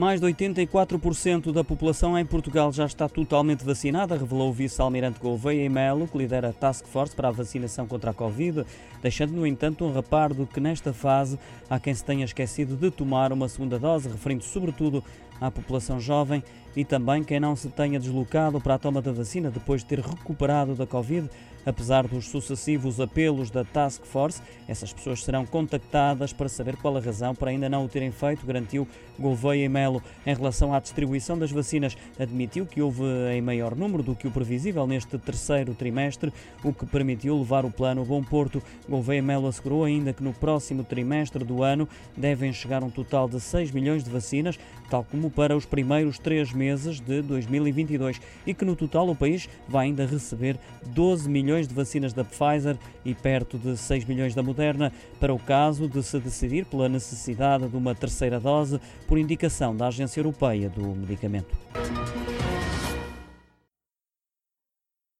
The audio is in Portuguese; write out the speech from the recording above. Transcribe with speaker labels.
Speaker 1: Mais de 84% da população em Portugal já está totalmente vacinada, revelou o vice-almirante Gouveia e Melo, que lidera a Task Force para a vacinação contra a Covid, deixando, no entanto, um repardo que nesta fase há quem se tenha esquecido de tomar uma segunda dose, referindo sobretudo à população jovem e também quem não se tenha deslocado para a toma da vacina depois de ter recuperado da Covid. Apesar dos sucessivos apelos da Task Force, essas pessoas serão contactadas para saber qual a razão para ainda não o terem feito, garantiu Gouveia e Melo. Em relação à distribuição das vacinas, admitiu que houve em maior número do que o previsível neste terceiro trimestre, o que permitiu levar o plano a bom porto. Gouveia Melo assegurou ainda que no próximo trimestre do ano devem chegar um total de 6 milhões de vacinas, tal como para os primeiros três meses de 2022, e que no total o país vai ainda receber 12 milhões milhões de vacinas da Pfizer e perto de 6 milhões da Moderna, para o caso de se decidir pela necessidade de uma terceira dose por indicação da Agência Europeia do Medicamento.